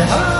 innocence.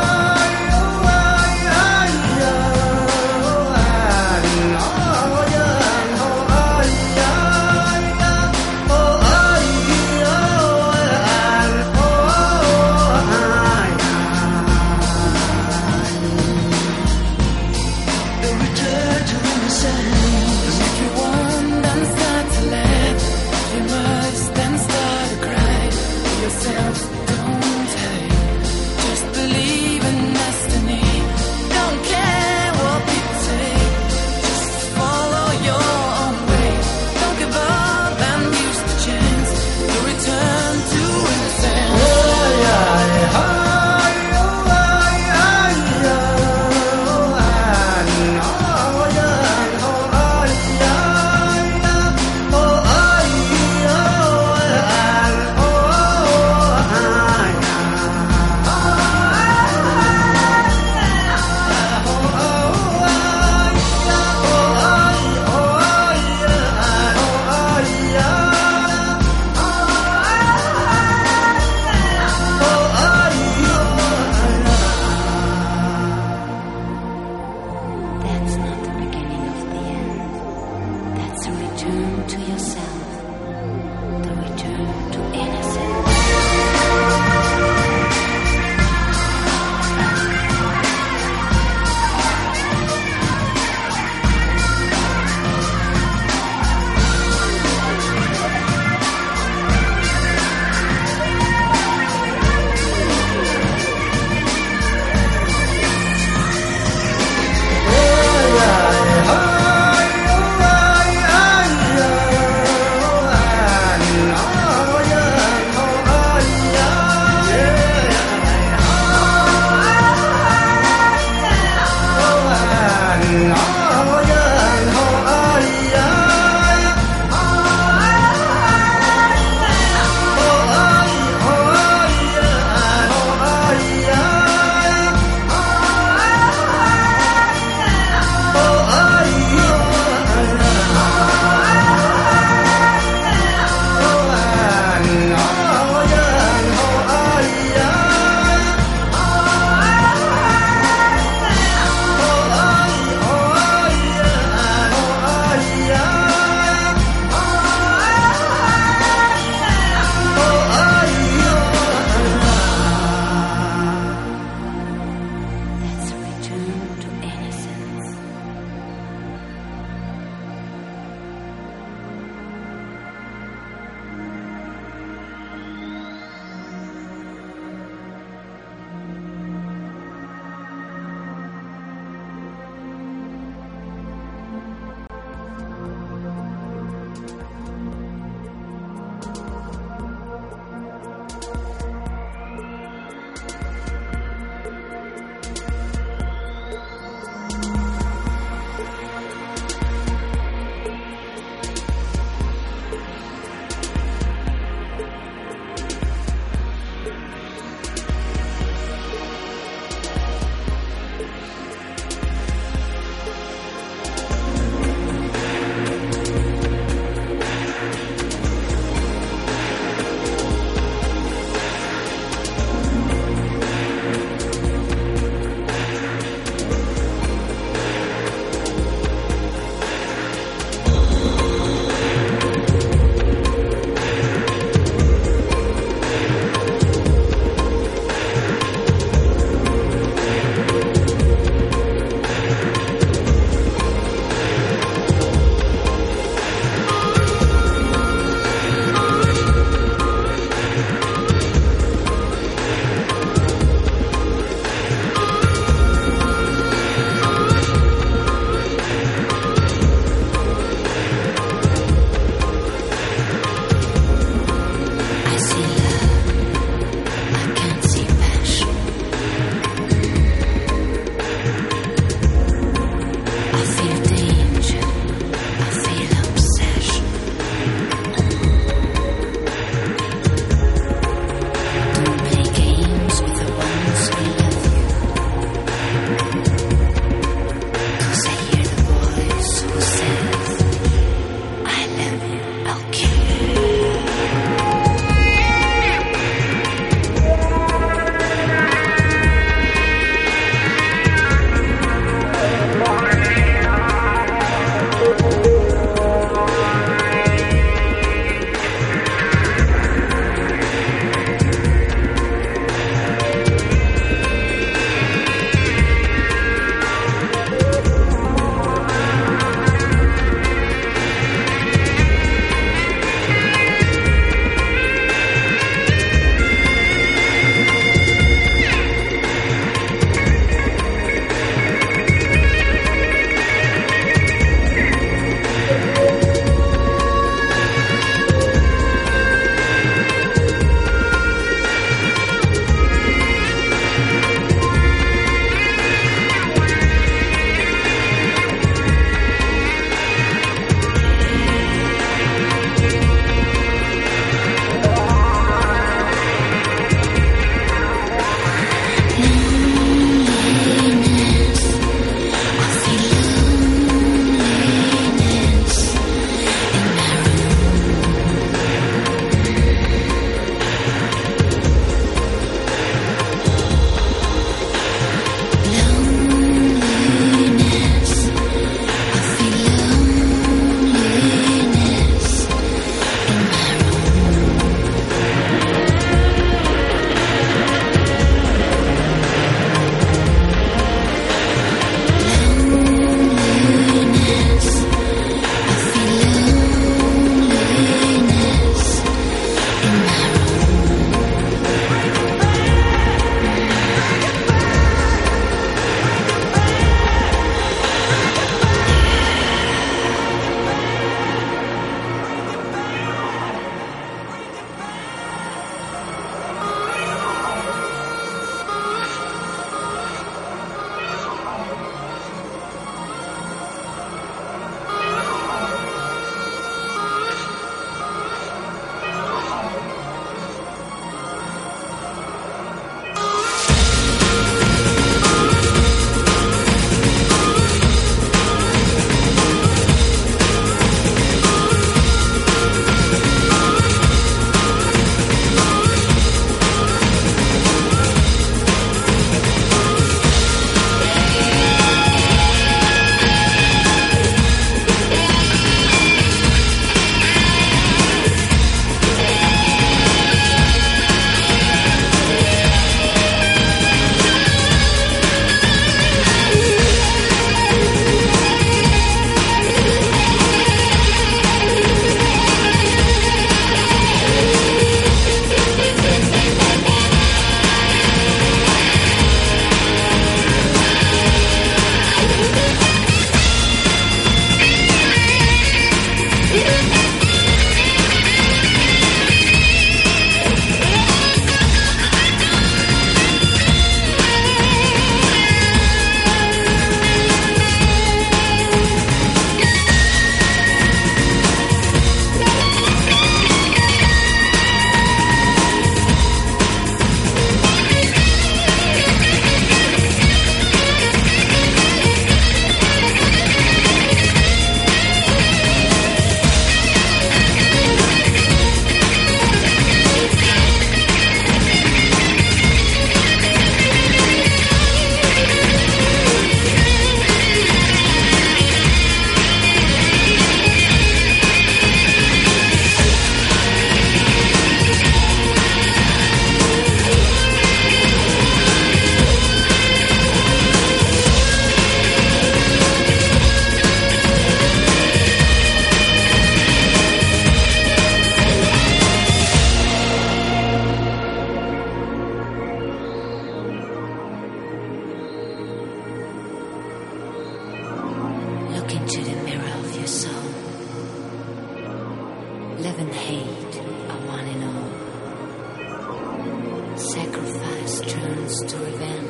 Turns to revenge,